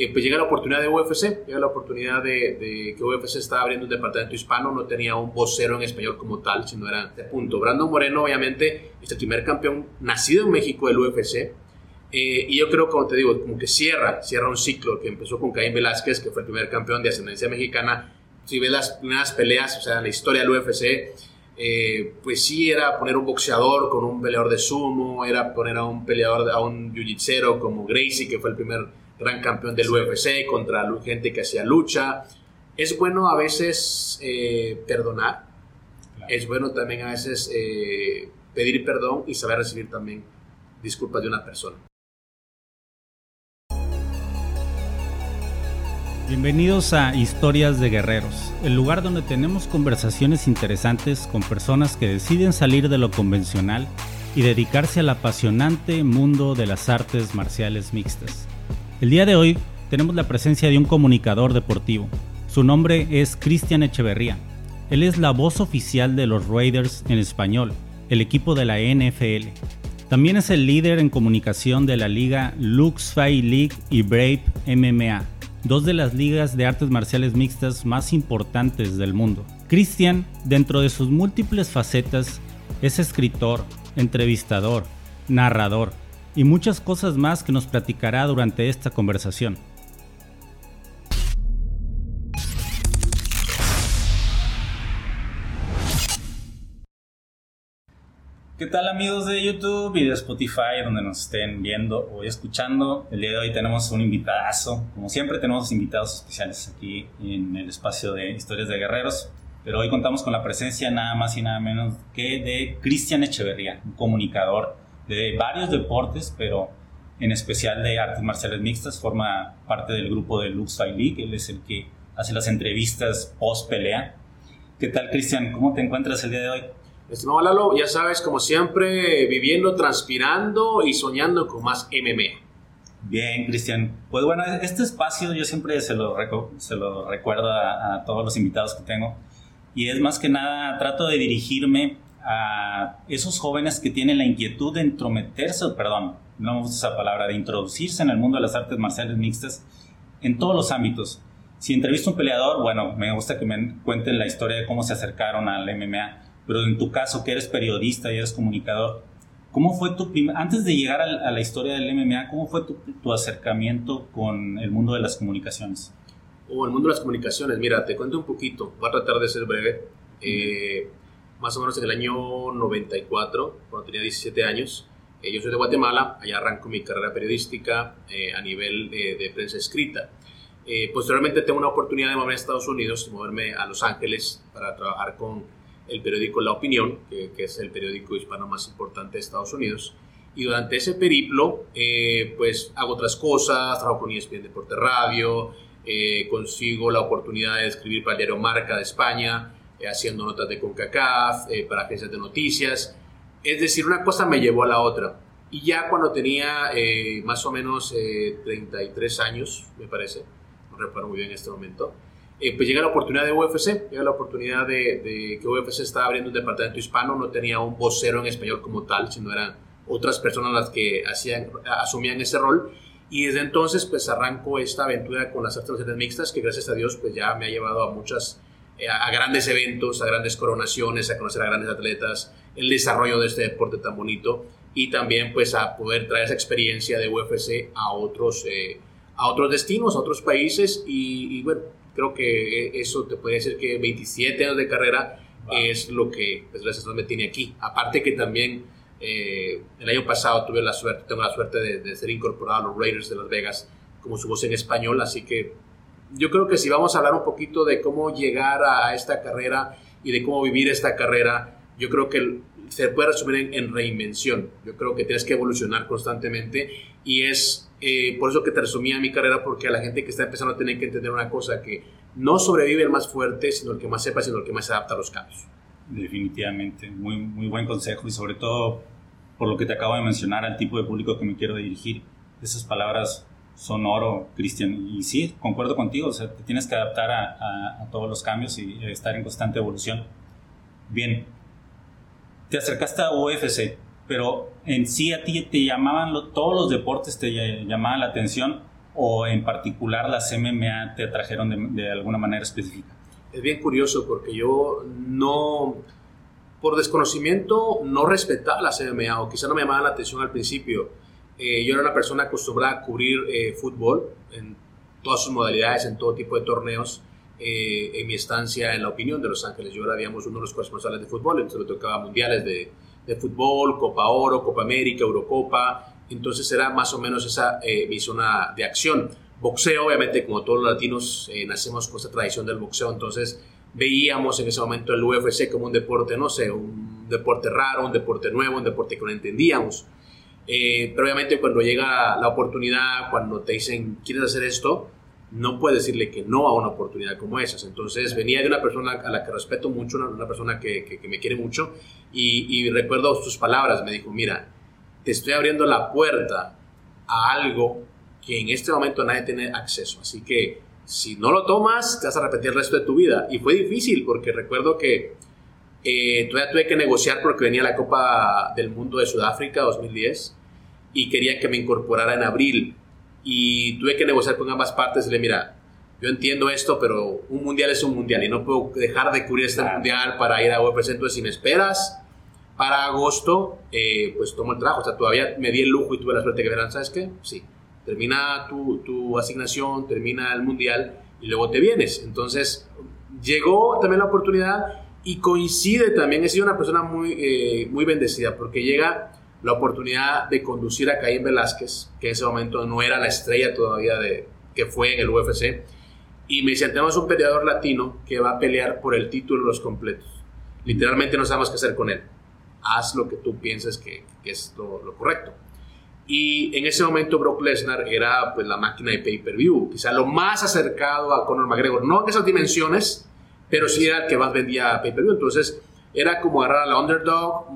eh, pues llega la oportunidad de UFC, llega la oportunidad de, que UFC estaba abriendo un departamento hispano, no tenía un vocero en español como tal, sino era de punto. Brandon Moreno, obviamente, es el primer campeón nacido en México del UFC. Eh, y yo creo, como te digo, como que cierra, cierra un ciclo que empezó con Caín Velázquez, que fue el primer campeón de ascendencia mexicana. Si ves las primeras peleas, o sea, en la historia del UFC, eh, pues sí era poner un boxeador con un peleador de sumo, era poner a un peleador, a un jiu como Gracie, que fue el primer gran campeón del UFC, contra gente que hacía lucha. Es bueno a veces eh, perdonar, es bueno también a veces eh, pedir perdón y saber recibir también disculpas de una persona. Bienvenidos a Historias de Guerreros, el lugar donde tenemos conversaciones interesantes con personas que deciden salir de lo convencional y dedicarse al apasionante mundo de las artes marciales mixtas. El día de hoy tenemos la presencia de un comunicador deportivo. Su nombre es Cristian Echeverría. Él es la voz oficial de los Raiders en español, el equipo de la NFL. También es el líder en comunicación de la liga Lux Fight League y Brave MMA dos de las ligas de artes marciales mixtas más importantes del mundo. Christian, dentro de sus múltiples facetas, es escritor, entrevistador, narrador y muchas cosas más que nos platicará durante esta conversación. ¿Qué tal amigos de YouTube y de Spotify, donde nos estén viendo o escuchando? El día de hoy tenemos un invitadazo. Como siempre tenemos invitados especiales aquí en el espacio de Historias de Guerreros. Pero hoy contamos con la presencia nada más y nada menos que de Cristian Echeverría, un comunicador de varios deportes, pero en especial de artes marciales mixtas. Forma parte del grupo de Lux Fight League. Él es el que hace las entrevistas post pelea. ¿Qué tal Cristian? ¿Cómo te encuentras el día de hoy? Estimado Lalo, ya sabes, como siempre, viviendo, transpirando y soñando con más MMA. Bien, Cristian. Pues bueno, este espacio yo siempre se lo, se lo recuerdo a, todos los invitados que tengo. Y es más que nada, trato de dirigirme a esos jóvenes que tienen la inquietud de intrometerse, perdón, no me gusta esa palabra, de introducirse en el mundo de las artes marciales mixtas en todos los ámbitos. Si entrevisto a un peleador, bueno, me gusta que me cuenten la historia de cómo se acercaron al MMA pero en tu caso que eres periodista y eres comunicador, ¿cómo fue tu antes de llegar a, la historia del MMA, cómo fue tu, acercamiento con el mundo de las comunicaciones? Oh, el mundo de las comunicaciones, mira, te cuento un poquito, voy a tratar de ser breve. Eh, más o menos en el año 94, cuando tenía 17 años, eh, yo soy de Guatemala, allá arranco mi carrera periodística eh, a nivel de prensa escrita. posteriormente tengo una oportunidad de moverme a Estados Unidos, de moverme a Los Ángeles para trabajar con el periódico La Opinión, que, es el periódico hispano más importante de Estados Unidos. Y durante ese periplo, eh, pues hago otras cosas, trabajo con ESPN Deporte Radio, eh, consigo la oportunidad de escribir para el diario Marca de España, eh, haciendo notas de CONCACAF, para agencias de noticias. Es decir, una cosa me llevó a la otra. Y ya cuando tenía más o menos 33 años, me parece, no recuerdo muy bien en este momento, eh, pues llega la oportunidad de UFC, llega la oportunidad de, que UFC estaba abriendo un departamento hispano, no tenía un vocero en español como tal, sino eran otras personas las que hacían, asumían ese rol. Y desde entonces pues arranco esta aventura con las artes marciales mixtas que gracias a Dios pues ya me ha llevado a muchas, eh, a grandes eventos, a grandes coronaciones, a conocer a grandes atletas, el desarrollo de este deporte tan bonito y también pues a poder traer esa experiencia de UFC a otros, eh, a otros destinos, a otros países y, y bueno, creo que eso te puede decir que 27 años de carrera es lo que pues, gracias a me tiene aquí. Aparte que también eh, el año pasado tuve la suerte, tengo la suerte de, ser incorporado a los Raiders de Las Vegas como su voz en español, así que yo creo que si vamos a hablar un poquito de cómo llegar a esta carrera y de cómo vivir esta carrera, yo creo que se puede resumir en, reinvención. Yo creo que tienes que evolucionar constantemente y es eh, por eso que te resumía mi carrera, porque a la gente que está empezando a tener que entender una cosa, que no sobrevive el más fuerte, sino el que más sepa, sino el que más se adapta a los cambios. Definitivamente, muy, muy buen consejo y sobre todo por lo que te acabo de mencionar al tipo de público que me quiero dirigir. Esas palabras son oro, Cristian. Y sí, concuerdo contigo, o sea, te tienes que adaptar a, a todos los cambios y estar en constante evolución. Bien, te acercaste a UFC pero en sí a ti te llamaban, todos los deportes te llamaban la atención, o en particular las MMA te atrajeron de, alguna manera específica? Es bien curioso porque yo no, por desconocimiento, no respetaba las MMA o quizá no me llamaba la atención al principio. Eh, yo era una persona acostumbrada a cubrir eh, fútbol en todas sus modalidades, en todo tipo de torneos. Eh, en mi estancia en la opinión de Los Ángeles. Yo era, digamos, uno de los corresponsales de fútbol, entonces me tocaba mundiales de, fútbol, Copa Oro, Copa América, Eurocopa, entonces era más o menos esa mi zona de acción. Boxeo, obviamente, como todos los latinos, nacemos con esta tradición del boxeo, entonces veíamos en ese momento el UFC como un deporte, no sé, un deporte raro, un deporte nuevo, un deporte que no entendíamos. Eh, pero obviamente cuando llega la oportunidad, cuando te dicen, ¿quieres hacer esto? No puedes decirle que no a una oportunidad como esas. Entonces venía de una persona a la que respeto mucho, una, persona que, que, me quiere mucho, y, y recuerdo sus palabras, me dijo, mira, te estoy abriendo la puerta a algo que en este momento nadie tiene acceso. Así que si no lo tomas, te vas a repetir el resto de tu vida. Y fue difícil porque recuerdo que eh, todavía tuve que negociar porque venía la Copa del Mundo de Sudáfrica 2010 y quería que me incorporara en abril. Y tuve que negociar con ambas partes y le mira, yo entiendo esto, pero un mundial es un mundial y no puedo dejar de cubrir este mundial para ir a UFC. Entonces, si me esperas, para agosto, eh, pues tomo el trabajo. O sea, todavía me di el lujo y tuve la suerte que verán, ¿sabes qué? Sí, termina tu, tu, asignación, termina el mundial y luego te vienes. Entonces, llegó también la oportunidad y coincide también, he sido una persona muy, eh, muy bendecida porque llega la oportunidad de conducir a Caín Velázquez, que en ese momento no era la estrella todavía de, que fue en el UFC, y me dicen, tenemos un peleador latino que va a pelear por el título los completos. Literalmente no sabemos qué hacer con él haz lo que tú pienses que, es lo, correcto. Y en ese momento Brock Lesnar era pues la máquina de pay-per-view, quizá lo más acercado a Conor McGregor, no en esas dimensiones, pero sí era el que más vendía pay-per-view. Entonces era como agarrar a la underdog,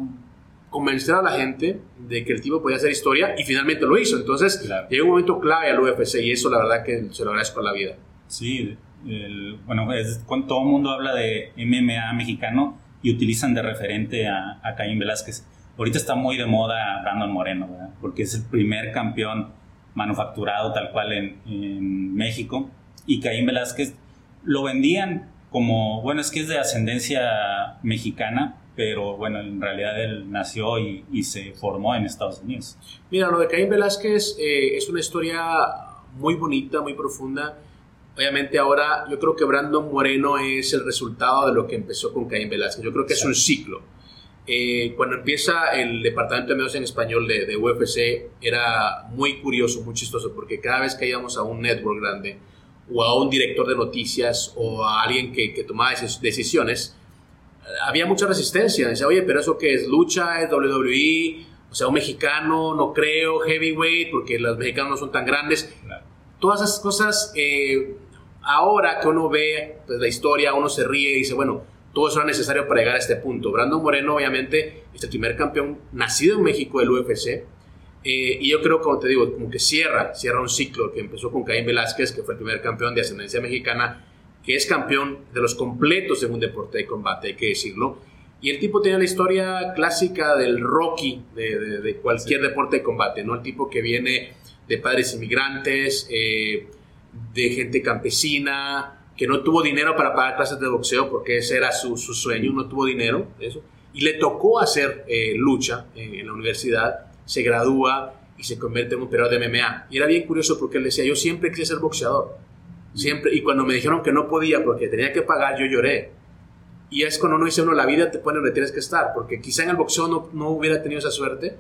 convencer a la gente de que el tipo podía hacer historia y finalmente lo hizo. Entonces llegó un momento clave al UFC y eso la verdad que se lo agradezco a la vida. Sí, bueno, cuando todo el mundo habla de MMA mexicano, y utilizan de referente a, a Caín Velázquez. Ahorita está muy de moda Brandon Moreno, ¿verdad? porque es el primer campeón manufacturado tal cual en, en, México. Y Caín Velázquez lo vendían como, bueno, es que es de ascendencia mexicana, pero bueno, en realidad él nació y, y se formó en Estados Unidos. Mira, lo de Caín Velázquez eh, es una historia muy bonita, muy profunda Obviamente ahora yo creo que Brandon Moreno es el resultado de lo que empezó con Caín Velázquez. Yo creo que es un ciclo. Eh, cuando empieza el departamento de medios en español de, de, UFC era muy curioso, muy chistoso, porque cada vez que íbamos a un network grande o a un director de noticias o a alguien que, que tomaba decisiones, había mucha resistencia. Decía, oye, pero eso que es lucha, es WWE, o sea, un mexicano, no creo, heavyweight, porque los mexicanos no son tan grandes. Todas esas cosas eh, Ahora que uno ve pues, la historia, uno se ríe y dice, bueno, todo eso era necesario para llegar a este punto. Brandon Moreno, obviamente, es el primer campeón nacido en México del UFC. Eh, y yo creo, como te digo, como que cierra, cierra un ciclo que empezó con Caín Velázquez, que fue el primer campeón de ascendencia mexicana, que es campeón de los completos un deporte de combate, hay que decirlo. Y el tipo tiene la historia clásica del Rocky de, de, cualquier deporte de combate, ¿no? El tipo que viene de padres inmigrantes, eh, de gente campesina, que no tuvo dinero para pagar clases de boxeo porque ese era su, sueño, no tuvo dinero, eso. Y le tocó hacer eh, lucha en, la universidad, se gradúa y se convierte en un operador de MMA. Y era bien curioso porque él decía, yo siempre quise ser boxeador, siempre. Y cuando me dijeron que no podía porque tenía que pagar, yo lloré. Y es cuando uno dice, uno, la vida te pone donde tienes que estar, porque quizá en el boxeo no, no hubiera tenido esa suerte,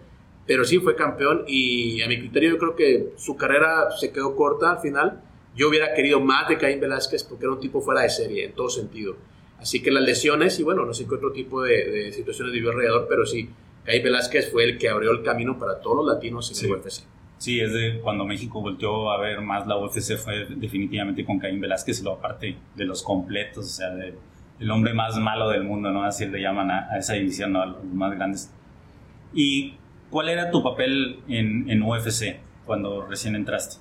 pero sí fue campeón y a mi criterio yo creo que su carrera se quedó corta al final yo hubiera querido más de Caín Velázquez porque era un tipo fuera de serie en todo sentido. Así que las lesiones, y bueno, no sé qué otro tipo de, situaciones vivió alrededor, pero sí, Caín Velázquez fue el que abrió el camino para todos los latinos en el UFC. Sí, es de cuando México volteó a ver más la UFC fue definitivamente con Caín Velázquez, y lo aparte de los completos, o sea, de, el hombre más malo del mundo, ¿no? Así le llaman a, esa división, ¿no? A los más grandes. ¿Y cuál era tu papel en, en UFC cuando recién entraste?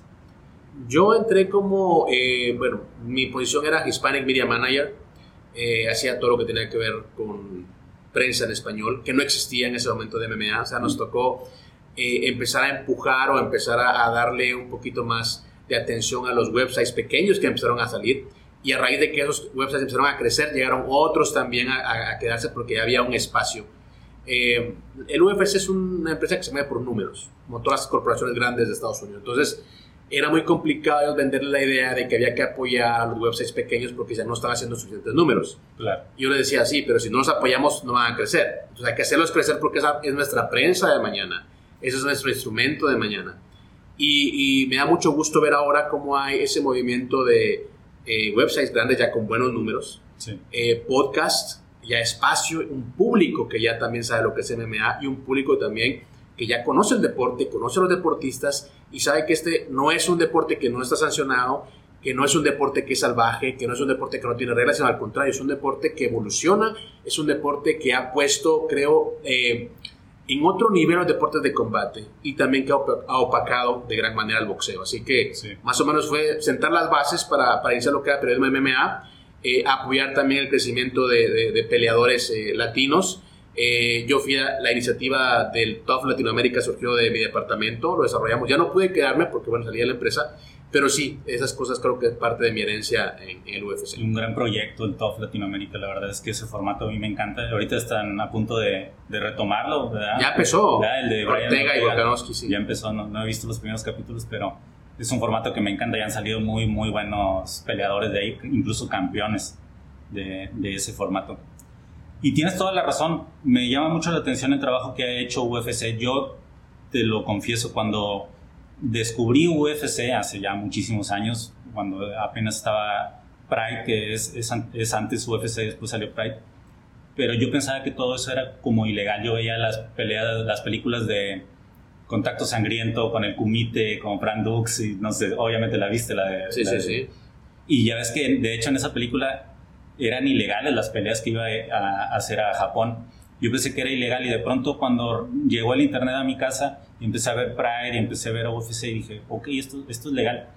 Yo entré como, eh, bueno, mi posición era Hispanic Media Manager, eh, hacía todo lo que tenía que ver con prensa en español, que no existía en ese momento de MMA, o sea, nos tocó eh, empezar a empujar o empezar a, darle un poquito más de atención a los websites pequeños que empezaron a salir. Y a raíz de que esos websites empezaron a crecer, llegaron otros también a, quedarse porque había un espacio. Eh, el UFC es una empresa que se mueve por números, como todas las corporaciones grandes de Estados Unidos. Entonces, era muy complicado venderle la idea de que había que apoyar a los websites pequeños porque ya no estaban haciendo suficientes números. Claro. Yo le decía, sí, pero si no los apoyamos no van a crecer. Entonces hay que hacerlos crecer porque esa es nuestra prensa de mañana. Ese es nuestro instrumento de mañana. Y, me da mucho gusto ver ahora cómo hay ese movimiento de eh, websites grandes ya con buenos números, sí. eh, podcast, ya espacio, un público que ya también sabe lo que es MMA y un público también que ya conoce el deporte, conoce a los deportistas y sabe que este no es un deporte que no está sancionado, que no es un deporte que es salvaje, que no es un deporte que no tiene reglas, sino al contrario, es un deporte que evoluciona, es un deporte que ha puesto, creo, eh, en otro nivel los deportes de combate y también que ha opacado de gran manera el boxeo. Así que más o menos fue sentar las bases para, para iniciar lo que era periodismo MMA, eh, apoyar también el crecimiento de, peleadores eh, latinos. Eh, yo fui a la iniciativa del TOF Latinoamérica, surgió de mi departamento, lo desarrollamos. Ya no pude quedarme porque, bueno, salí de la empresa, pero sí, esas cosas creo que es parte de mi herencia en, el UFC. Un gran proyecto el TOF Latinoamérica, la verdad es que ese formato a mí me encanta. Ahorita están a punto de, de retomarlo, ¿verdad? Ya empezó. El de Ortega y Volkanovski, sí. Ya empezó, no, no, he visto los primeros capítulos, pero es un formato que me encanta. Ya han salido muy, muy buenos peleadores de ahí, incluso campeones de, de ese formato. Y tienes toda la razón, me llama mucho la atención el trabajo que ha hecho UFC. Yo te lo confieso, cuando descubrí UFC hace ya muchísimos años, cuando apenas estaba Pride, que es, es, antes UFC, después salió Pride. Pero yo pensaba que todo eso era como ilegal. Yo veía las peleas, las películas de Contacto Sangriento con el Kumite, con Frank Dux, y no sé, obviamente la viste, la de. Sí, sí, sí. Y ya ves que, de hecho, en esa película eran ilegales las peleas que iba a hacer a Japón. Yo pensé que era ilegal y de pronto cuando llegó el internet a mi casa empecé a ver Pride y empecé a ver UFC y dije, ok, esto, esto es legal.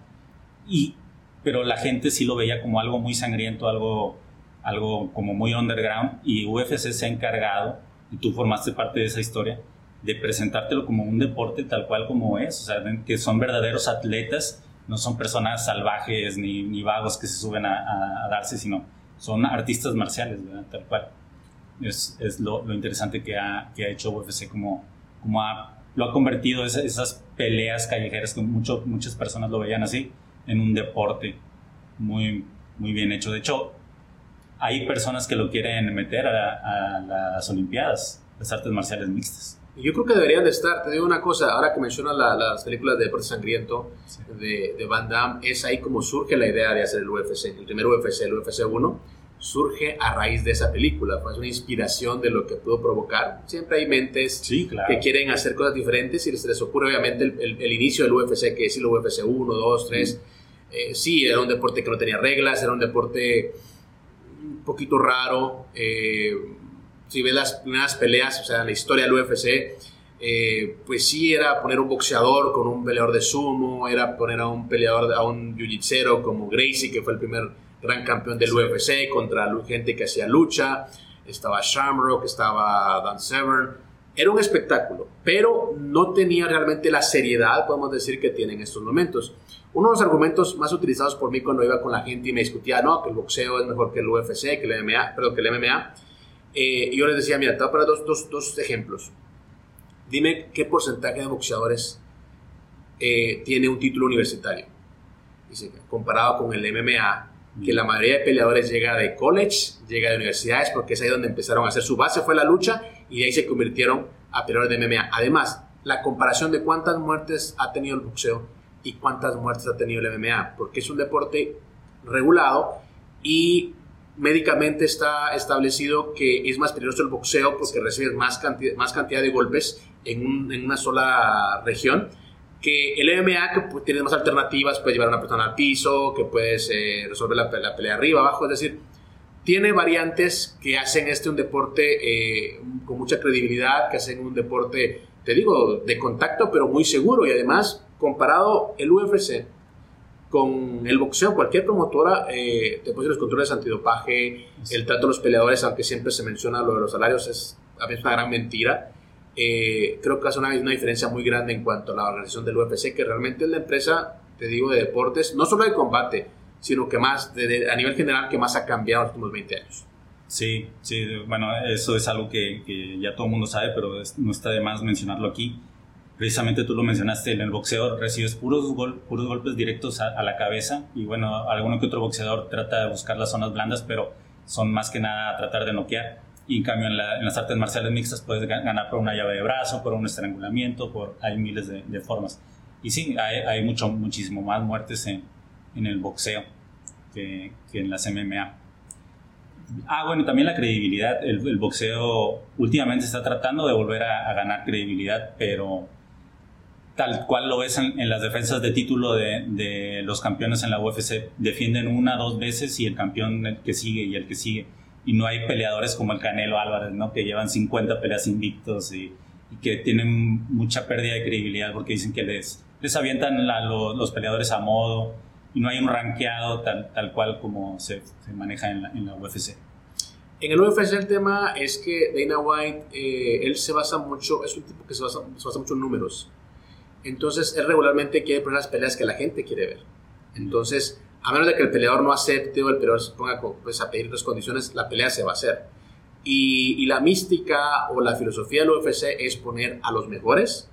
Y, pero la gente sí lo veía como algo muy sangriento, algo, algo como muy underground y UFC se ha encargado, y tú formaste parte de esa historia, de presentártelo como un deporte tal cual como es, o sea, que son verdaderos atletas, no son personas salvajes ni, ni vagos que se suben a, a, darse, sino son artistas marciales, ¿verdad? tal cual es, es lo, lo, interesante que ha, que ha hecho UFC, como, como ha, lo ha convertido esas, esas peleas callejeras que mucho, muchas personas lo veían así, en un deporte muy, muy bien hecho. De hecho, hay personas que lo quieren meter a, a las Olimpiadas, las artes marciales mixtas. Yo creo que deberían de estar. Te digo una cosa, ahora que mencionas las películas de deporte sangriento de, de, Van Damme, es ahí como surge la idea de hacer el UFC. El primer UFC, el UFC 1, surge a raíz de esa película, fue una inspiración de lo que pudo provocar. Siempre hay mentes que quieren hacer cosas diferentes y se les ocurre obviamente el, inicio del UFC, que es el UFC 1, 2, 3. sí, era un deporte que no tenía reglas, era un deporte un poquito raro. Eh, si ves las primeras peleas, o sea, la historia del UFC, eh, pues sí era poner un boxeador con un peleador de sumo, era poner a un peleador, a un jiu como Gracie, que fue el primer gran campeón del UFC, contra gente que hacía lucha, estaba Shamrock, estaba Dan Severn. Era un espectáculo, pero no tenía realmente la seriedad, podemos decir, que tiene en estos momentos. Uno de los argumentos más utilizados por mí cuando iba con la gente y me discutía, no, que el boxeo es mejor que el UFC, que el MMA, perdón, que el MMA, eh, yo les decía, mira, te voy a poner dos, dos, dos, ejemplos. Dime qué porcentaje de boxeadores eh, tiene un título universitario. Dice, comparado con el MMA, que la mayoría de peleadores llega de college, llega de universidades, porque es ahí donde empezaron a hacer su base, fue la lucha, y de ahí se convirtieron a peleadores de MMA. Además, la comparación de cuántas muertes ha tenido el boxeo y cuántas muertes ha tenido el MMA, porque es un deporte regulado y médicamente está establecido que es más peligroso el boxeo porque recibes más cantidad, más cantidad de golpes en, en una sola región que el MMA, que pues, tienes más alternativas, puedes llevar a una persona al piso, que puedes eh, resolver la, pelea arriba, abajo, es decir, tiene variantes que hacen este un deporte eh, con mucha credibilidad, que hacen un deporte, te digo, de contacto, pero muy seguro. Y además, comparado el UFC con el boxeo, cualquier promotora eh, te pone los controles antidopaje, el trato de los peleadores, aunque siempre se menciona lo de los salarios, es a veces una gran mentira eh, creo que hace una, una, diferencia muy grande en cuanto a la organización del UFC, que realmente es la empresa te digo, de deportes, no solo de combate, sino que más, a nivel general, que más ha cambiado en los últimos 20 años. Sí, sí, bueno, eso es algo que, que ya todo el mundo sabe, pero no está de más mencionarlo aquí. Precisamente tú lo mencionaste, en el boxeo recibes puros, puros golpes directos a, la cabeza y bueno, alguno que otro boxeador trata de buscar las zonas blandas, pero son más que nada tratar de noquear. Y en cambio en, las artes marciales mixtas puedes ganar por una llave de brazo, por un estrangulamiento, por hay miles de, de formas. Y sí, hay, hay, mucho, muchísimo más muertes en, en el boxeo que, que en las MMA. Ah, bueno, también la credibilidad. El, boxeo últimamente está tratando de volver a, ganar credibilidad, pero tal cual lo ves en, las defensas de título de, de, los campeones en la UFC, defienden una, dos veces y el campeón que sigue y el que sigue. Y no hay peleadores como el Canelo Álvarez, ¿no? Que llevan 50 peleas invictos y, que tienen mucha pérdida de credibilidad porque dicen que les, les avientan los, los, peleadores a modo y no hay un rankeado tal, tal cual como se, se maneja en la, en la, UFC. En el UFC el tema es que Dana White, eh, él se basa mucho, es un tipo que se basa, se basa mucho en números. Entonces, él regularmente quiere poner las peleas que la gente quiere ver. Entonces, a menos de que el peleador no acepte o el peleador se ponga pues, a pedir otras condiciones, la pelea se va a hacer. Y, la mística o la filosofía del UFC es poner a los mejores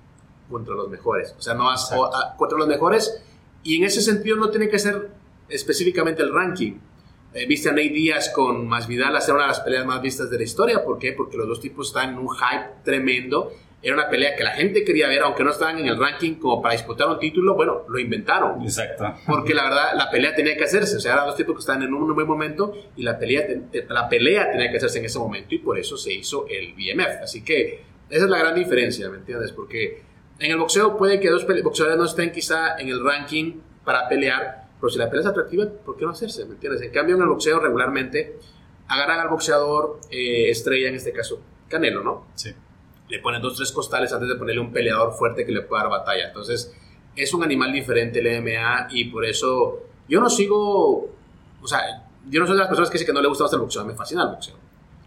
contra los mejores. O sea, no vas contra los mejores y en ese sentido no tiene que ser específicamente el ranking. Eh, viste a Nate Díaz con Masvidal hacer una de las peleas más vistas de la historia. ¿Por qué? Porque los dos tipos están en un hype tremendo. Era una pelea que la gente quería ver, aunque no estaban en el ranking como para disputar un título. Bueno, lo inventaron. Exacto. Porque la verdad, la pelea tenía que hacerse. O sea, eran dos tipos que estaban en un buen momento y la pelea, la pelea tenía que hacerse en ese momento y por eso se hizo el BMF. Así que esa es la gran diferencia, ¿me entiendes? Porque en el boxeo puede que dos boxeadores no estén quizá en el ranking para pelear, pero si la pelea es atractiva, ¿por qué no hacerse? ¿Me entiendes? En cambio, en el boxeo regularmente agarran al boxeador eh, estrella, en este caso Canelo, ¿no? Sí. Le ponen dos, tres costales antes de ponerle un peleador fuerte que le pueda dar batalla. Entonces, es un animal diferente el MMA y por eso yo no sigo, o sea, yo no soy de las personas que dicen que no le gusta más el boxeo, me fascina el boxeo.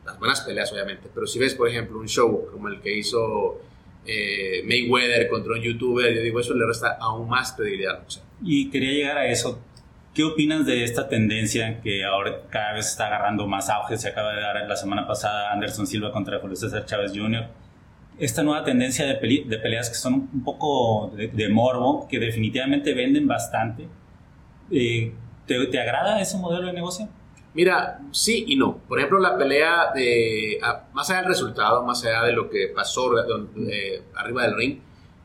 Las buenas peleas, obviamente, pero si ves, por ejemplo, un show como el que hizo eh, Mayweather contra un youtuber, yo digo, eso le resta aún más credibilidad. Y quería llegar a eso. ¿Qué opinas de esta tendencia que ahora cada vez está agarrando más auge? Se acaba de dar la semana pasada Anderson Silva contra Julio César Chávez Jr. Esta nueva tendencia de, peleas que son un poco de, morbo, que definitivamente venden bastante. Eh, ¿te, ¿Te agrada ese modelo de negocio? Mira, sí y no. Por ejemplo, la pelea más allá del resultado, más allá de lo que pasó eh, arriba del ring,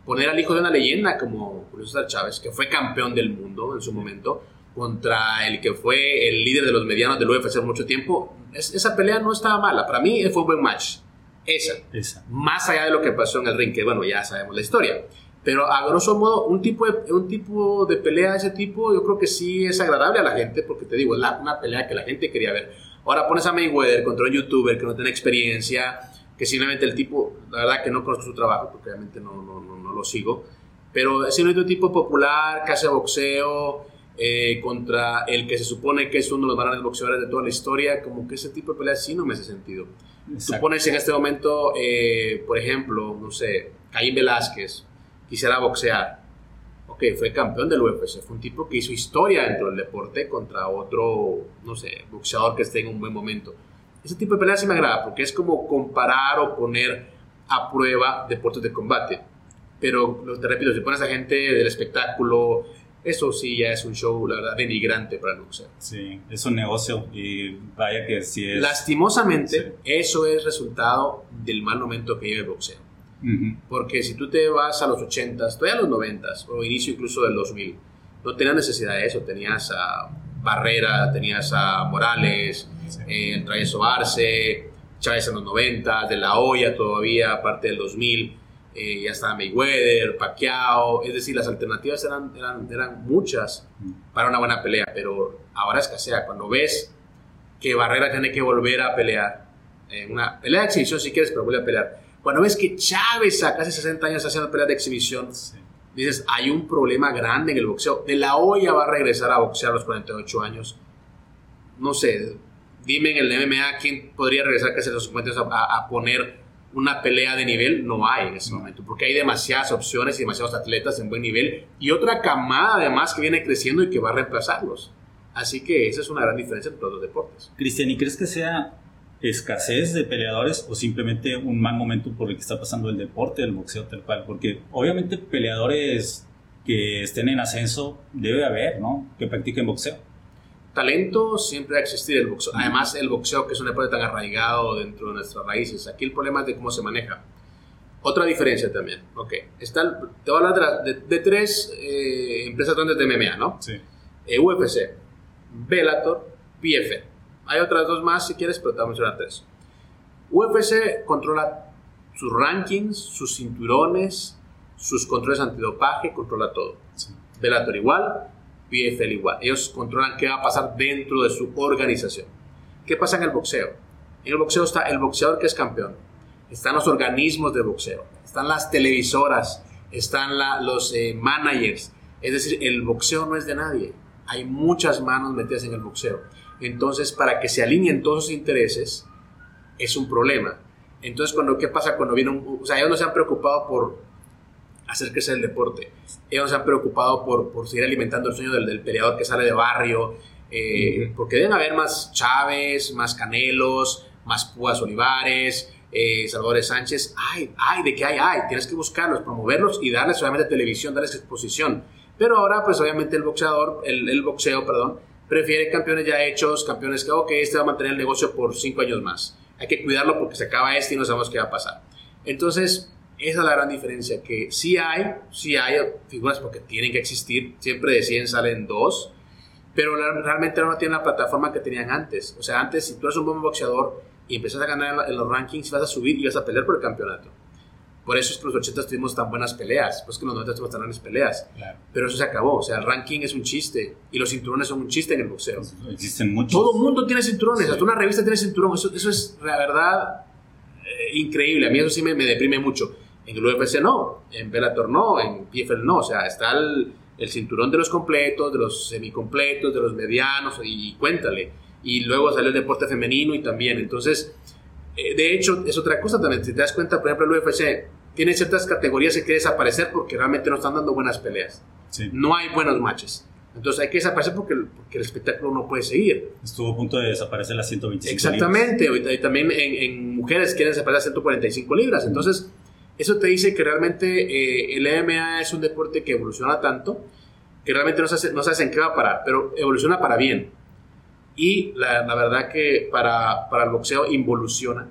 poner al hijo de una leyenda como Julio César Chávez, que fue campeón del mundo en su momento, contra el que fue el líder de los medianos del UFC hace mucho tiempo, esa pelea no estaba mala. Para mí fue un buen match. Esa. Esa. Más allá de lo que pasó en el ring, que bueno, ya sabemos la historia. Pero a grosso modo, un tipo, de, un tipo de pelea de ese tipo, yo creo que sí es agradable a la gente, porque te digo, es una pelea que la gente quería ver. Ahora pones a Mayweather contra un youtuber que no tiene experiencia, que simplemente el tipo, la verdad que no conozco su trabajo, porque obviamente no, no, no, lo sigo, pero es un tipo popular que hace boxeo eh, contra el que se supone que es uno de los grandes boxeadores de toda la historia, como que ese tipo de pelea sí no me hace sentido. Tú pones en este momento, eh, por ejemplo, no sé, Caín Velázquez, quisiera boxear. Ok, fue campeón del UFC, fue un tipo que hizo historia dentro del deporte contra otro, no sé, boxeador que esté en un buen momento. Ese tipo de pelea sí me agrada porque es como comparar o poner a prueba deportes de combate. Pero te repito, si pones a gente del espectáculo, eso sí ya es un show, la verdad, denigrante para el boxeo. Sí, es un negocio y vaya que sí es. Lastimosamente, eso es resultado del mal momento que lleva el boxeo. Porque si tú te vas a los 80s, todavía a los 90s, o inicio incluso del 2000, no tenías necesidad de eso. Tenías a Barrera, tenías a Morales, eh, el Travieso Arce, Chávez en los 90, De La Hoya todavía, aparte del 2000, eh, ya estaba Mayweather, Pacquiao, es decir, las alternativas eran, eran, eran muchas para una buena pelea, pero ahora escasea. Cuando ves que Barrera tiene que volver a pelear, en una pelea de exhibición si quieres, pero vuelve a pelear cuando ves que Chávez a casi 60 años haciendo peleas de exhibición, dices, hay un problema grande en el boxeo. De la olla va a regresar a boxear a los 48 años. No sé, dime en el MMA quién podría regresar casi a los 50 años a, poner una pelea de nivel, no hay en ese momento, porque hay demasiadas opciones y demasiados atletas en buen nivel y otra camada además que viene creciendo y que va a reemplazarlos. Así que esa es una gran diferencia entre los deportes. Cristian, ¿y crees que sea escasez de peleadores o simplemente un mal momento por el que está pasando el deporte, el boxeo tal cual? Porque obviamente peleadores que estén en ascenso debe haber, ¿no? Que practiquen boxeo talento siempre va a existir el boxeo. Además, el boxeo, que es un deporte tan arraigado dentro de nuestras raíces. Aquí el problema es de cómo se maneja. Otra diferencia también. Ok, está, te voy a hablar de, tres eh, empresas grandes de MMA, ¿no? Sí. Eh, UFC, Bellator, PFL. Hay otras dos más si quieres, pero te voy a mencionar tres. UFC controla sus rankings, sus cinturones, sus controles antidopaje, controla todo. Sí. Bellator igual, PFL igual. Ellos controlan qué va a pasar dentro de su organización. ¿Qué pasa en el boxeo? En el boxeo está el boxeador que es campeón. Están los organismos de boxeo. Están las televisoras. Están los eh, managers. Es decir, el boxeo no es de nadie. Hay muchas manos metidas en el boxeo. Entonces, para que se alineen todos sus intereses, es un problema. Entonces, cuando, ¿qué pasa cuando viene un... O sea, ellos no se han preocupado por hacer crecer el deporte. Ellos se han preocupado por, por seguir alimentando el sueño del, del peleador que sale de barrio, eh, porque deben haber más Chávez, más Canelos, más Púas Olivares, eh, Salvador Sánchez. Ay, ay, de qué hay, ay, tienes que buscarlos, promoverlos y darles obviamente televisión, darles exposición. Pero ahora, pues obviamente el boxeador, el, el boxeo, perdón, prefiere campeones ya hechos, campeones que, ok, este va a mantener el negocio por cinco años más. Hay que cuidarlo porque se acaba este y no sabemos qué va a pasar. Entonces, esa es la gran diferencia, que sí hay, sí hay figuras porque tienen que existir, siempre de 100 salen dos, pero realmente no tienen la plataforma que tenían antes. O sea, antes si tú eres un buen boxeador y empiezas a ganar en los rankings, vas a subir y vas a pelear por el campeonato. Por eso es que los 80 tuvimos tan buenas peleas, pues que los 90 tuvimos tan buenas peleas. Pero eso se acabó, o sea, el ranking es un chiste y los cinturones son un chiste en el boxeo. Existen muchos. Todo el mundo tiene cinturones, hasta una revista tiene cinturón, eso, eso es la verdad eh, increíble. A mí eso sí me, me deprime mucho. En el UFC no, en Bellator no, en PFL no. O sea, está el, cinturón de los completos, de los semicompletos, de los medianos y cuéntale. Y luego salió el deporte femenino y también. Entonces, eh, de hecho, es otra cosa también. Si te das cuenta, por ejemplo, el UFC tiene ciertas categorías que quiere desaparecer porque realmente no están dando buenas peleas. No hay buenos matches. Entonces hay que desaparecer porque, el espectáculo no puede seguir. Estuvo a punto de desaparecer las 125 Exactamente. Y también en, en mujeres quieren desaparecer las 145 libras. Entonces eso te dice que realmente eh, el MMA es un deporte que evoluciona tanto que realmente no se, no en qué va a parar, pero evoluciona para bien. Y la, la verdad que para, para, el boxeo involuciona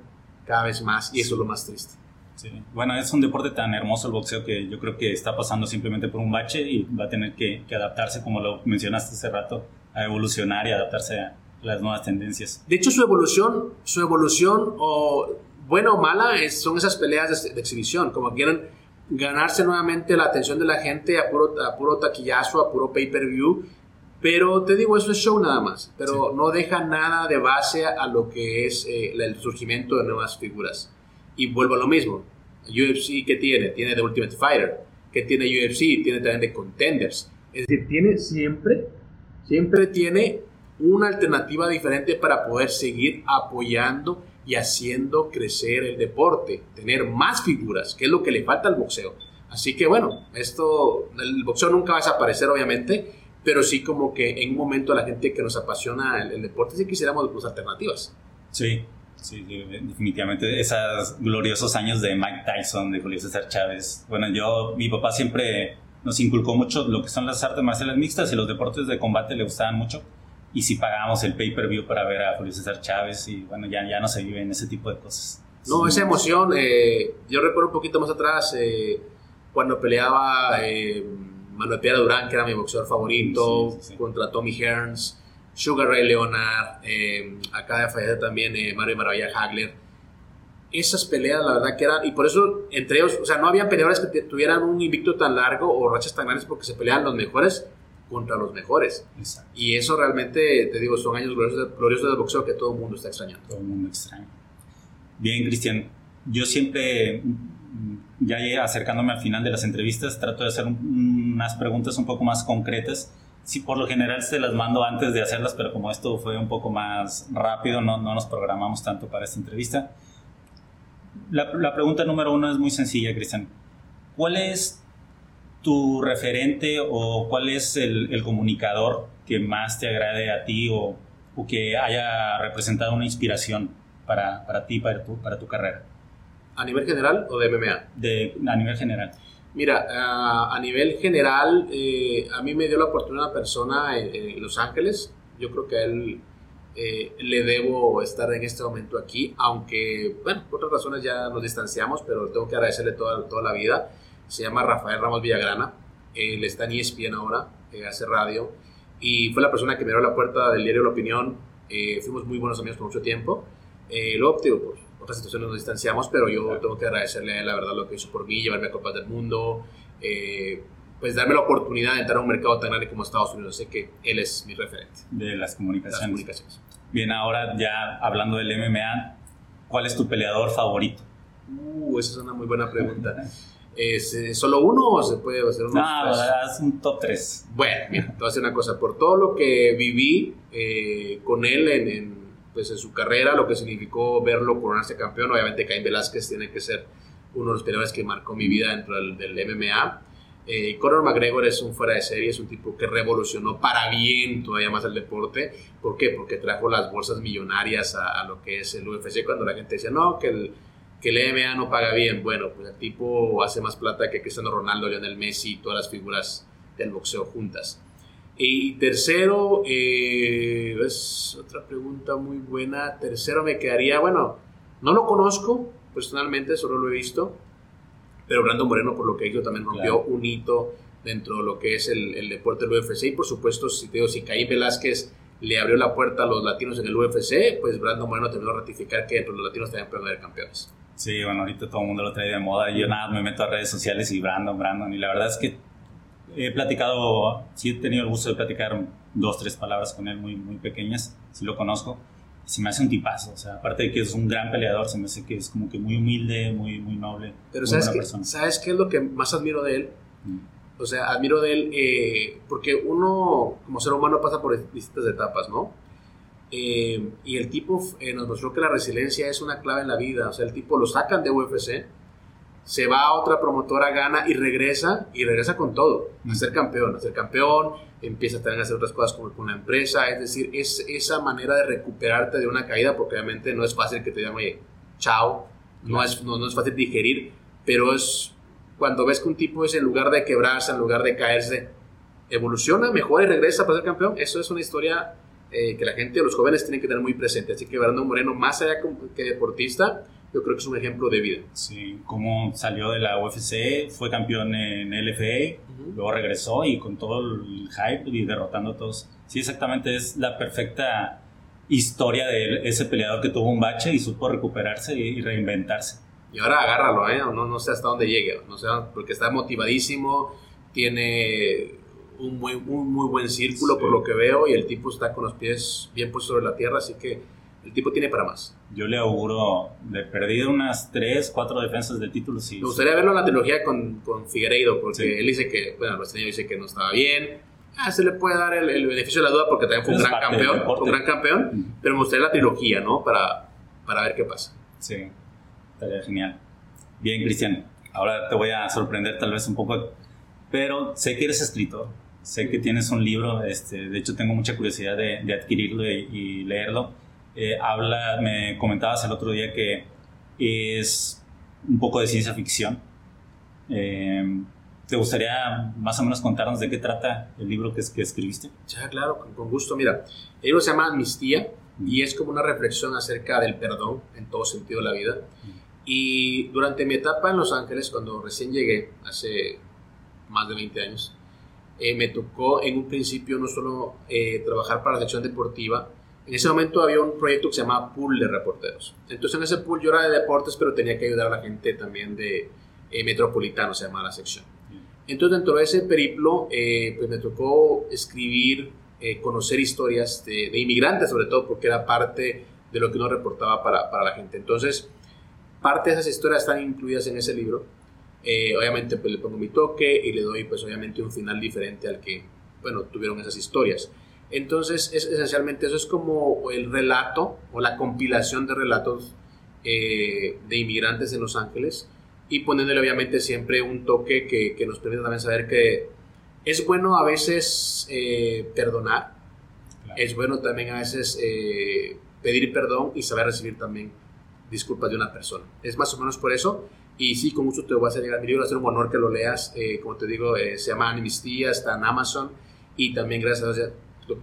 cada vez más y eso es lo más triste. Sí. Bueno, es un deporte tan hermoso el boxeo que yo creo que está pasando simplemente por un bache y va a tener que, que adaptarse, como lo mencionaste hace rato, a evolucionar y adaptarse a las nuevas tendencias. De hecho, su evolución, su evolución o buena o mala, son esas peleas de, exhibición, como quieren ganarse nuevamente la atención de la gente a puro, a puro taquillazo, a puro pay-per-view. Pero te digo, eso es show nada más, pero no deja nada de base a, lo que es eh, el surgimiento de nuevas figuras. Y vuelvo a lo mismo, UFC, ¿qué tiene? Tiene The Ultimate Fighter. ¿Qué tiene UFC? Tiene también The Contenders. Es decir, tiene siempre, siempre tiene una alternativa diferente para poder seguir apoyando y haciendo crecer el deporte, tener más figuras, que es lo que le falta al boxeo. Así que bueno, esto, el boxeo nunca va a desaparecer obviamente, pero sí como que en un momento a la gente que nos apasiona el, deporte sí quisiéramos pues, alternativas. Sí, sí, definitivamente esos gloriosos años de Mike Tyson, de Julio César Chávez. Bueno, yo, mi papá siempre nos inculcó mucho lo que son las artes marciales mixtas y los deportes de combate le gustaban mucho y si pagábamos el pay-per-view para ver a Julio César Chávez y bueno, ya, ya no se vive en ese tipo de cosas. No, esa emoción, eh, yo recuerdo un poquito más atrás eh, cuando peleaba eh, Manuel Piedra Durán, que era mi boxeador favorito, contra Tommy Hearns, Sugar Ray Leonard, eh, acaba de fallecer también Mario Maravilla Hagler. Esas peleas, la verdad que eran, y por eso entre ellos, o sea, no había peleadores que tuvieran un invicto tan largo o rachas tan grandes porque se peleaban los mejores, contra los mejores. Y eso realmente, te digo, son años gloriosos, del boxeo que todo el mundo está extrañando. Todo el mundo extraña. Bien, Cristian, yo siempre, ya acercándome al final de las entrevistas, trato de hacer unas preguntas un poco más concretas. Sí, por lo general se las mando antes de hacerlas, pero como esto fue un poco más rápido, no, no nos programamos tanto para esta entrevista. la, pregunta número uno es muy sencilla, Cristian. ¿Cuál es tu referente o cuál es el, comunicador que más te agrade a ti o, o que haya representado una inspiración para, para ti, para tu, para tu carrera? ¿A nivel general o de MMA? De, a nivel general. Mira, a nivel general, eh, a mí me dio la oportunidad una persona en, Los Ángeles. Yo creo que a él eh, le debo estar en este momento aquí, aunque, bueno, por otras razones ya nos distanciamos, pero tengo que agradecerle toda, toda la vida. Se llama Rafael Ramos Villagrana. Él está en ESPN ahora, eh, hace radio, y fue la persona que me abrió la puerta del diario La Opinión. fuimos muy buenos amigos por mucho tiempo. luego, digo, por otras situaciones nos distanciamos, pero yo tengo que agradecerle a él, la verdad, lo que hizo por mí, llevarme a Copas del Mundo, pues darme la oportunidad de entrar a un mercado tan grande como Estados Unidos. Sé que él es mi referente. De las comunicaciones. Bien, ahora ya hablando del MMA, ¿cuál es tu peleador favorito? Uh, esa es una muy buena pregunta. ¿Es eh, solo uno o se puede hacer uno? No, es un top 3. Bueno, mira, te voy a decir una cosa. Por todo lo que viví eh, con él en, pues en su carrera, lo que significó verlo coronarse campeón, obviamente Caín Velázquez tiene que ser uno de los peleadores que marcó mi vida dentro del, MMA. Eh, Conor McGregor es un fuera de serie, es un tipo que revolucionó para bien todavía más el deporte. ¿Por qué? Porque trajo las bolsas millonarias a, lo que es el UFC cuando la gente decía, no, que el, que el MMA no paga bien. Bueno, pues el tipo hace más plata que Cristiano Ronaldo, Lionel Messi todas las figuras del boxeo juntas. Y tercero, eh, es otra pregunta muy buena. Tercero me quedaría, bueno, no lo conozco personalmente, solo lo he visto pero Brandon Moreno, por lo que hizo, también rompió un hito dentro de lo que es el, el, deporte del UFC. Y por supuesto, si, te digo, si Caín Velázquez le abrió la puerta a los latinos en el UFC, pues Brandon Moreno terminó ratificar que los latinos también pueden haber campeones. Sí, bueno, ahorita todo el mundo lo trae de moda. Yo nada, me meto a redes sociales y Brandon, Brandon. Y la verdad es que he platicado, sí he tenido el gusto de platicar dos, tres palabras con él muy, muy pequeñas, sí lo conozco se me hace un tipazo. O sea, aparte de que es un gran peleador, se me hace que es como que muy humilde, muy, muy noble. Pero ¿sabes, qué, ¿sabes qué es lo que más admiro de él? Mm. O sea, admiro de él eh, porque uno, como ser humano, pasa por distintas etapas, ¿no? Eh, y el tipo eh, nos mostró que la resiliencia es una clave en la vida. O sea, el tipo lo sacan de UFC, se va a otra promotora, gana y regresa, y regresa con todo, a ser campeón, a ser campeón, empieza también a hacer otras cosas como con la empresa, es decir, es esa manera de recuperarte de una caída, porque obviamente no es fácil que te digan, oye, chao, no es, no, es fácil digerir, pero es cuando ves que un tipo es en lugar de quebrarse, en lugar de caerse, evoluciona, mejora y regresa para ser campeón, eso es una historia eh, que la gente, los jóvenes tienen que tener muy presente, así que Brandon Moreno, más allá que deportista, yo creo que es un ejemplo de vida. Sí, como salió de la UFC, fue campeón en LFA, luego regresó y con todo el hype y derrotando a todos. Sí, exactamente, es la perfecta historia de ese peleador que tuvo un bache y supo recuperarse y, reinventarse. Y ahora agárralo, ¿eh? No, no sé hasta dónde llegue, no sé, porque está motivadísimo, tiene un muy, muy, muy buen círculo por lo que veo y el tipo está con los pies bien puestos sobre la tierra, así que el tipo tiene para más. Yo le auguro de perdido unas 3, 4 defensas de título. Sí, Me gustaría verlo en la trilogía con, con Figueiredo, porque él dice que, bueno, el señor dice que no estaba bien. Ah, se le puede dar el, beneficio de la duda porque también fue un gran campeón, un gran campeón, pero me gustaría la trilogía, ¿no? Para, para ver qué pasa. Sí, estaría genial. Bien, Cristian, ahora te voy a sorprender tal vez un poco, pero sé que eres escritor, sé que tienes un libro, este, de hecho tengo mucha curiosidad de, de adquirirlo y, y leerlo eh, habla, me comentabas el otro día que es un poco de ciencia ficción. Eh, ¿Te gustaría más o menos contarnos de qué trata el libro que, que escribiste? Ya, claro, con, gusto. Mira, el libro se llama Amnistía y es como una reflexión acerca del perdón en todo sentido de la vida. Y durante mi etapa en Los Ángeles, cuando recién llegué, hace más de 20 años, eh, me tocó en un principio no solo trabajar para la sección deportiva, en ese momento había un proyecto que se llamaba Pool de Reporteros. Entonces en ese pool yo era de deportes, pero tenía que ayudar a la gente también de eh, metropolitano, se llama la sección. Entonces dentro de ese periplo, eh, pues me tocó escribir, eh, conocer historias de, inmigrantes sobre todo, porque era parte de lo que uno reportaba para, para, la gente. Entonces, parte de esas historias están incluidas en ese libro. obviamente pues le pongo mi toque y le doy pues obviamente un final diferente al que, bueno, tuvieron esas historias. Entonces, es, esencialmente eso es como el relato o la compilación de relatos de inmigrantes en Los Ángeles y poniéndole obviamente siempre un toque que, que nos permite también saber que es bueno a veces perdonar, es bueno también a veces pedir perdón y saber recibir también disculpas de una persona. Es más o menos por eso. Y sí, con mucho te voy a hacer llegar mi libro, va a ser un honor que lo leas. Eh, como te digo, eh, se llama Amnistía, está en Amazon. Y también, gracias a Dios,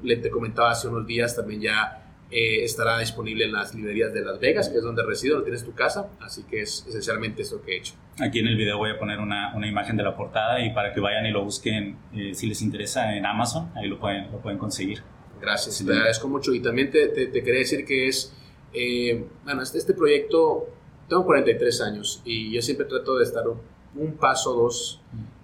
le te comentaba hace unos días, también ya eh, estará disponible en las librerías de Las Vegas, que es donde resido, no tienes tu casa. Así que es esencialmente eso que he hecho. Aquí en el video voy a poner una, una imagen de la portada y para que vayan y lo busquen, si les interesa, en Amazon, ahí lo pueden, lo pueden conseguir. Gracias, te agradezco mucho. Y también te, te, te quería decir que es eh, bueno, este, este, proyecto, tengo 43 años y yo siempre trato de estar un, paso o dos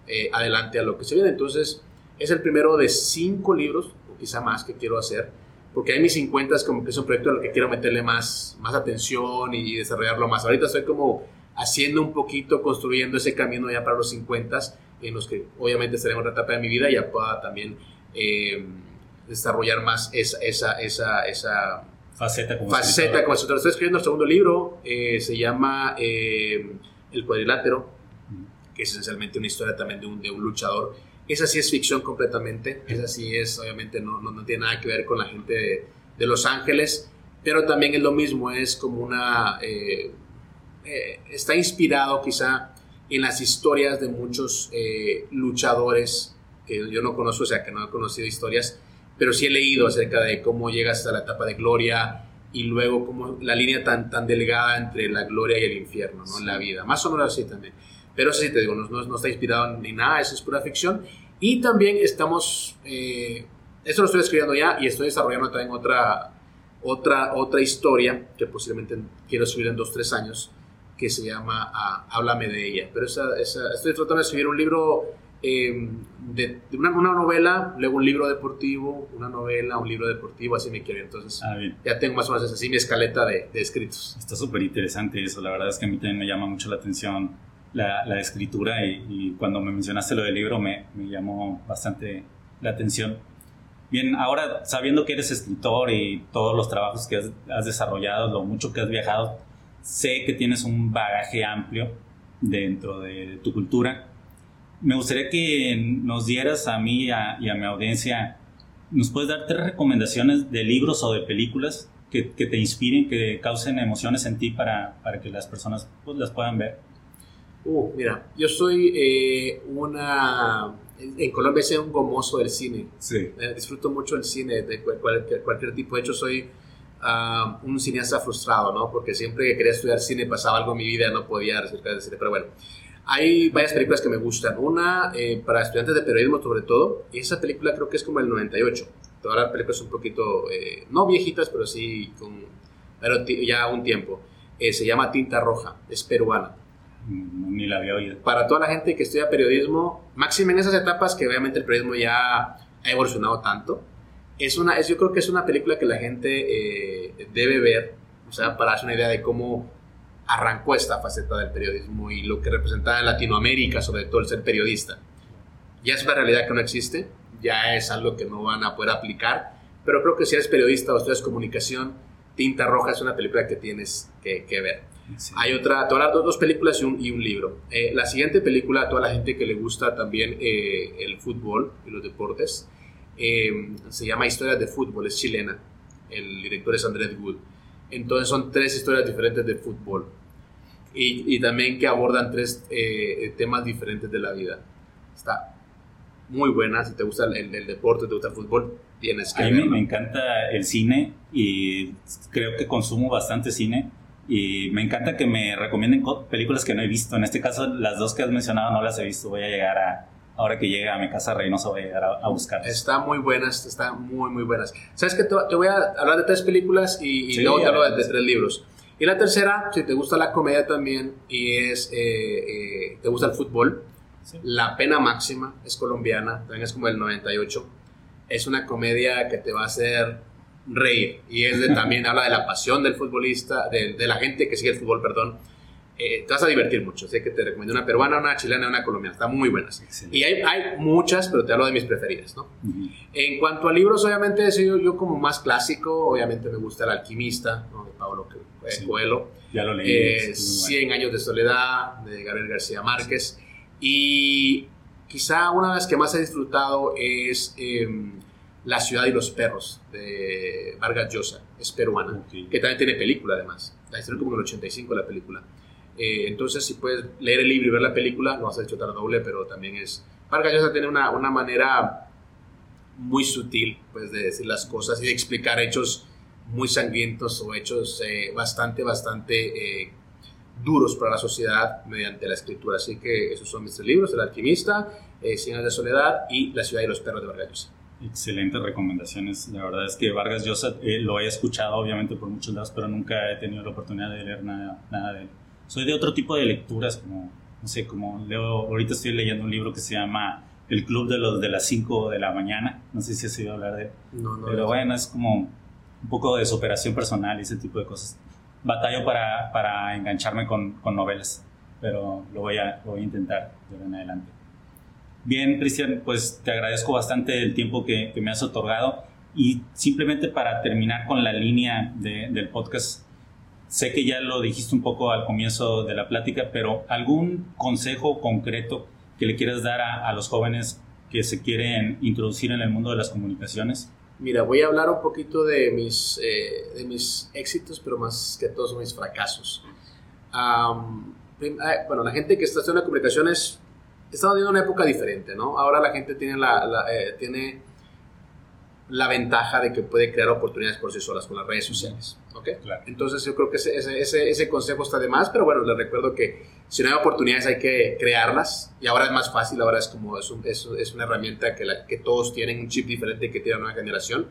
eh, adelante a lo que se viene. Entonces, es el primero de cinco libros, o quizá más, que quiero hacer, porque hay mis 50 es como que es un proyecto al que quiero meterle más, más atención y desarrollarlo más. Ahorita estoy como haciendo un poquito, construyendo ese camino ya para los 50 en los que obviamente estaré en otra etapa de mi vida y ya pueda también eh, desarrollar más esa, esa, esa, esa Faceta como Faceta como escritor. Estoy escribiendo el segundo libro, eh, se llama eh, El cuadrilátero, que es esencialmente una historia también de un, de un luchador. Esa sí es ficción completamente, esa sí es, obviamente no, no, no tiene nada que ver con la gente de, Los Ángeles, pero también es lo mismo, es como una... Eh, está inspirado quizá en las historias de muchos luchadores que yo no conozco, o sea, que no he conocido historias, pero sí he leído acerca de cómo llegas a la etapa de gloria y luego cómo la línea tan, tan delgada entre la gloria y el infierno, ¿no? En la vida. Más o menos así también. Pero eso sí te digo, no, no, está inspirado ni nada, eso es pura ficción. Y también estamos, eh, esto lo estoy escribiendo ya y estoy desarrollando también otra, otra, otra historia que posiblemente quiero subir en dos, tres años, que se llama ah, Háblame de ella. Pero esa, esa, estoy tratando de escribir un libro Em, de, una, novela, luego un libro deportivo, una novela, un libro deportivo, así me quiero. Entonces, ah, ya tengo más o menos así mi escaleta de, escritos. Está súper interesante eso. La verdad es que a mí también me llama mucho la atención la, la escritura y, cuando me mencionaste lo del libro me, me llamó bastante la atención. Bien, ahora sabiendo que eres escritor y todos los trabajos que has, has desarrollado, lo mucho que has viajado, sé que tienes un bagaje amplio dentro de tu cultura me gustaría que nos dieras a mí y a, mi audiencia, ¿nos puedes dar tres recomendaciones de libros o de películas que, te inspiren, que causen emociones en ti para, para que las personas pues, las puedan ver? Uh, mira, yo soy eh, una... En Colombia soy un gomoso del cine. Sí. Eh, disfruto mucho el cine de cualquier, cualquier tipo. De hecho, soy ah, un cineasta frustrado, ¿no? Porque siempre que quería estudiar cine pasaba algo en mi vida, no podía acerca del cine. Pero bueno, hay varias películas que me gustan. Una eh, para estudiantes de periodismo sobre todo. Y esa película creo que es como el 98. Todas las películas un poquito, eh, no viejitas, pero sí con pero ya un tiempo. Eh, se llama Tinta Roja, es peruana. Ni la había oído. Para toda la gente que estudia periodismo, máximo en esas etapas que obviamente el periodismo ya ha evolucionado tanto, es una, es, yo creo que es una película que la gente debe ver, o sea, para darse una idea de cómo arrancó esta faceta del periodismo y lo que representaba en Latinoamérica, sobre todo el ser periodista. Ya es una realidad que no existe, ya es algo que no van a poder aplicar, pero creo que si eres periodista o estudias comunicación, Tinta Roja es una película que tienes que, ver. Hay otra, todas las dos, películas y un, y un libro. Eh, la siguiente película, a toda la gente que le gusta también eh, el fútbol y los deportes, eh, se llama Historias de Fútbol, es chilena. El director es Andrés Wood. Entonces son tres historias diferentes de fútbol y, y también que abordan tres eh, temas diferentes de la vida. Está muy buena, si te gusta el, el, deporte, te gusta el fútbol, tienes que A mí me encanta el cine y creo que consumo bastante cine y me encanta que me recomienden películas que no he visto. En este caso, las dos que has mencionado no las he visto. Voy a llegar a, ahora que llegue a mi casa Reynosa voy a llegar a, buscar. Está muy buenas, está muy, muy buenas. ¿Sabes que te, voy a hablar de tres películas y, luego te hablo de, tres libros. Y la tercera, si te gusta la comedia también y es, eh, eh, te gusta el fútbol, La Pena Máxima es colombiana, también es como el 98. Es una comedia que te va a hacer reír y es de, también habla de la pasión del futbolista, de, de la gente que sigue el fútbol, perdón eh, te vas a divertir mucho. Sé que te recomiendo una peruana, una chilena, una colombiana. Están muy buenas. Y hay, hay, muchas, pero te hablo de mis preferidas, ¿no? En cuanto a libros, obviamente, soy yo, como más clásico. Obviamente me gusta El Alquimista, ¿no? De Pablo Coelho. Ya lo leí. Eh, Cien años de soledad, de Gabriel García Márquez. Y quizá una de las que más he disfrutado es em, La ciudad y los perros, de Vargas Llosa. Es peruana, que también tiene película, además. La historia como en el 85 la película. Eh, entonces, si puedes leer el libro y ver la película, lo vas a disfrutar doble, pero también es... Vargas Llosa tiene una, una manera muy sutil pues, de decir las cosas y de explicar hechos muy sangrientos o hechos eh, bastante, bastante eh, duros para la sociedad mediante la escritura. Así que esos son mis tres libros, El alquimista, eh, de soledad y La ciudad y los perros de Vargas Llosa. Excelentes recomendaciones. La verdad es que Vargas Llosa lo he escuchado obviamente por muchos lados, pero nunca he tenido la oportunidad de leer nada, nada de él soy de otro tipo de lecturas, como, no sé, como leo, ahorita estoy leyendo un libro que se llama El Club de los de las 5 de la mañana, no sé si has oído hablar de él, no, no, pero bueno, es como un poco de superación personal y ese tipo de cosas. Batallo para, para engancharme con, con, novelas, pero lo voy a, voy a intentar de ahora en adelante. Bien, Cristian, pues te agradezco bastante el tiempo que, que, me has otorgado y simplemente para terminar con la línea de, del podcast, Sé que ya lo dijiste un poco al comienzo de la plática, pero ¿algún consejo concreto que le quieras dar a, los jóvenes que se quieren introducir en el mundo de las comunicaciones? Mira, voy a hablar un poquito de mis, eh, de mis éxitos, pero más que todos mis fracasos. bueno, la gente que está haciendo comunicaciones está viviendo una época diferente, ¿no? Ahora la gente tiene la, eh, tiene la ventaja de que puede crear oportunidades por sí solas con las redes sociales. ¿ok? Entonces yo creo que ese, ese, ese, consejo está de más, pero bueno, les recuerdo que si no hay oportunidades hay que crearlas y ahora es más fácil, ahora es como es, es, una herramienta que, la, que todos tienen un chip diferente que tiene la nueva generación.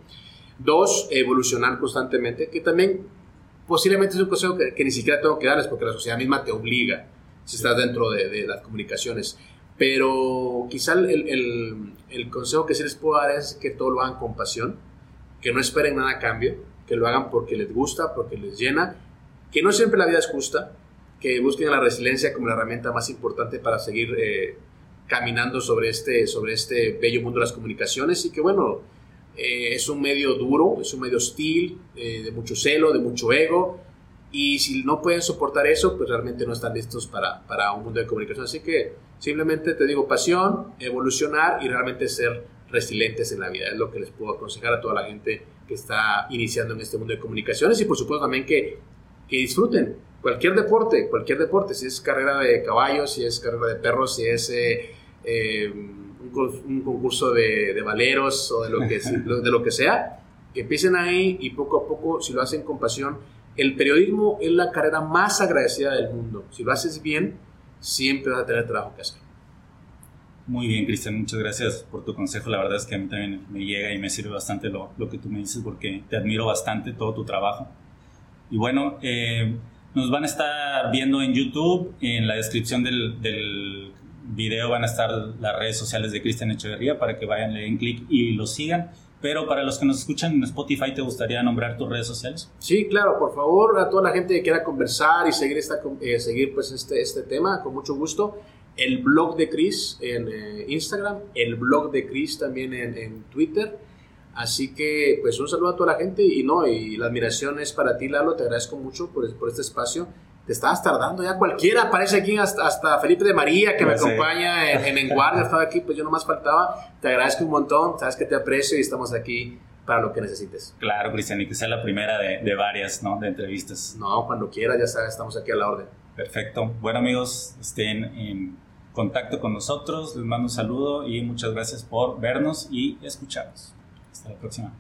Dos, evolucionar constantemente, que también posiblemente es un consejo que, ni siquiera tengo que darles porque la sociedad misma te obliga si estás dentro de, de las comunicaciones. Pero quizá el, el, consejo que sí les puedo dar es que todo lo hagan con pasión, que no esperen nada a cambio, que lo hagan porque les gusta, porque les llena, que no siempre la vida es justa, que busquen la resiliencia como la herramienta más importante para seguir eh, caminando sobre este, sobre este bello mundo de las comunicaciones y que bueno, eh, es un medio duro, es un medio hostil, eh, de mucho celo, de mucho ego, y si no pueden soportar eso, pues realmente no están listos para, para un mundo de comunicación. Así que simplemente te digo pasión, evolucionar y realmente ser resilientes en la vida. Es lo que les puedo aconsejar a toda la gente que está iniciando en este mundo de comunicaciones y por supuesto también que, que disfruten cualquier deporte, cualquier deporte, si es carrera de caballos, si es carrera de perros, si es eh, eh, un, un, concurso de, de, valeros o de lo, que, de lo que sea, que empiecen ahí y poco a poco, si lo hacen con pasión, el periodismo es la carrera más agradecida del mundo. Si lo haces bien, siempre vas a tener trabajo que hacer. Muy bien, Cristian, muchas gracias por tu consejo. La verdad es que a mí también me llega y me sirve bastante lo, lo que tú me dices porque te admiro bastante todo tu trabajo. Y bueno, eh, nos van a estar viendo en YouTube. En la descripción del, del video van a estar las redes sociales de Cristian Echeverría para que vayan, le den clic y lo sigan. Pero para los que nos escuchan en Spotify, ¿te gustaría nombrar tus redes sociales? Sí, claro, por favor, a toda la gente que quiera conversar y seguir, esta, eh, seguir pues este, este tema, con mucho gusto. El blog de Chris en eh, Instagram, el blog de Chris también en, Twitter. Así que, pues un saludo a toda la gente y no, y la admiración es para ti, Lalo, te agradezco mucho por, por este espacio te estabas tardando ya cualquiera aparece aquí hasta, hasta Felipe de María que me acompaña en, en Enguardia estaba aquí pues yo nomás faltaba. Te agradezco un montón sabes que te aprecio y estamos aquí para lo que necesites. Claro Cristian y que sea la primera de, de varias no de entrevistas. No cuando quieras ya sabes estamos aquí a la orden. Perfecto. Bueno amigos estén en contacto con nosotros les mando un saludo y muchas gracias por vernos y escucharnos. Hasta la próxima